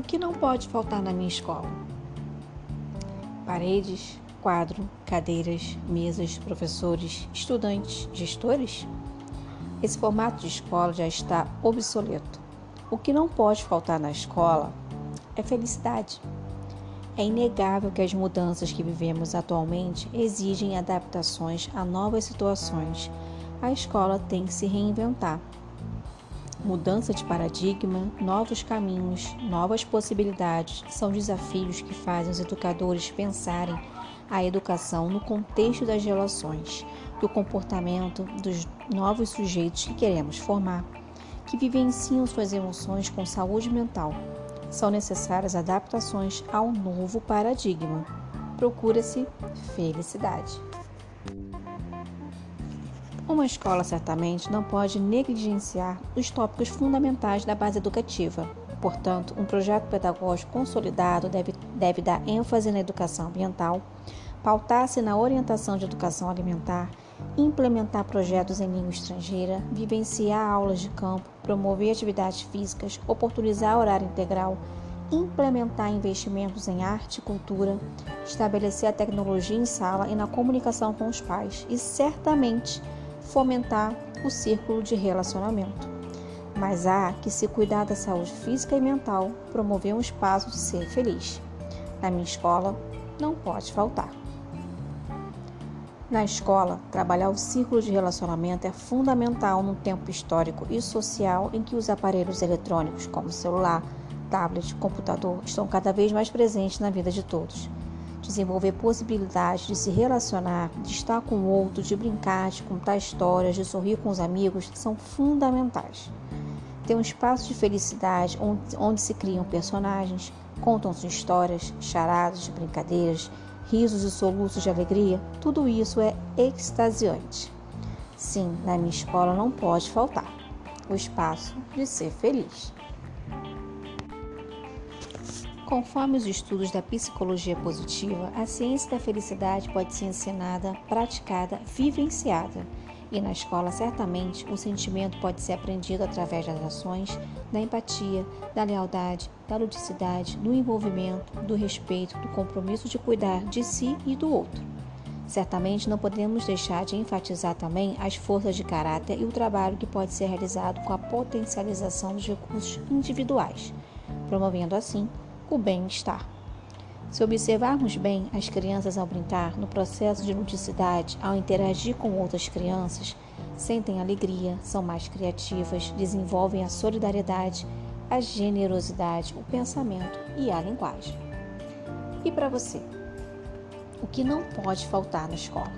que não pode faltar na minha escola? Paredes, quadro, cadeiras, mesas, professores, estudantes, gestores? Esse formato de escola já está obsoleto. O que não pode faltar na escola é felicidade. É inegável que as mudanças que vivemos atualmente exigem adaptações a novas situações. A escola tem que se reinventar mudança de paradigma, novos caminhos, novas possibilidades são desafios que fazem os educadores pensarem a educação no contexto das relações, do comportamento dos novos sujeitos que queremos formar, que vivenciam suas emoções com saúde mental. São necessárias adaptações ao novo paradigma. Procura-se felicidade. Uma escola certamente não pode negligenciar os tópicos fundamentais da base educativa. Portanto, um projeto pedagógico consolidado deve, deve dar ênfase na educação ambiental, pautar-se na orientação de educação alimentar, implementar projetos em língua estrangeira, vivenciar aulas de campo, promover atividades físicas, oportunizar horário integral, implementar investimentos em arte e cultura, estabelecer a tecnologia em sala e na comunicação com os pais e certamente fomentar o círculo de relacionamento. Mas há que se cuidar da saúde física e mental, promover um espaço de ser feliz. Na minha escola, não pode faltar. Na escola, trabalhar o círculo de relacionamento é fundamental num tempo histórico e social em que os aparelhos eletrônicos, como celular, tablet, computador, estão cada vez mais presentes na vida de todos desenvolver possibilidades de se relacionar, de estar com o outro, de brincar, de contar histórias, de sorrir com os amigos, são fundamentais. Ter um espaço de felicidade onde, onde se criam personagens, contam-se histórias, charadas, brincadeiras, risos e soluços de alegria, tudo isso é extasiante. Sim, na minha escola não pode faltar o espaço de ser feliz. Conforme os estudos da psicologia positiva, a ciência da felicidade pode ser ensinada, praticada, vivenciada. E na escola, certamente, o sentimento pode ser aprendido através das ações, da empatia, da lealdade, da ludicidade, do envolvimento, do respeito, do compromisso de cuidar de si e do outro. Certamente não podemos deixar de enfatizar também as forças de caráter e o trabalho que pode ser realizado com a potencialização dos recursos individuais, promovendo assim o bem-estar. Se observarmos bem as crianças ao brincar, no processo de ludicidade, ao interagir com outras crianças, sentem alegria, são mais criativas, desenvolvem a solidariedade, a generosidade, o pensamento e a linguagem. E para você? O que não pode faltar na escola?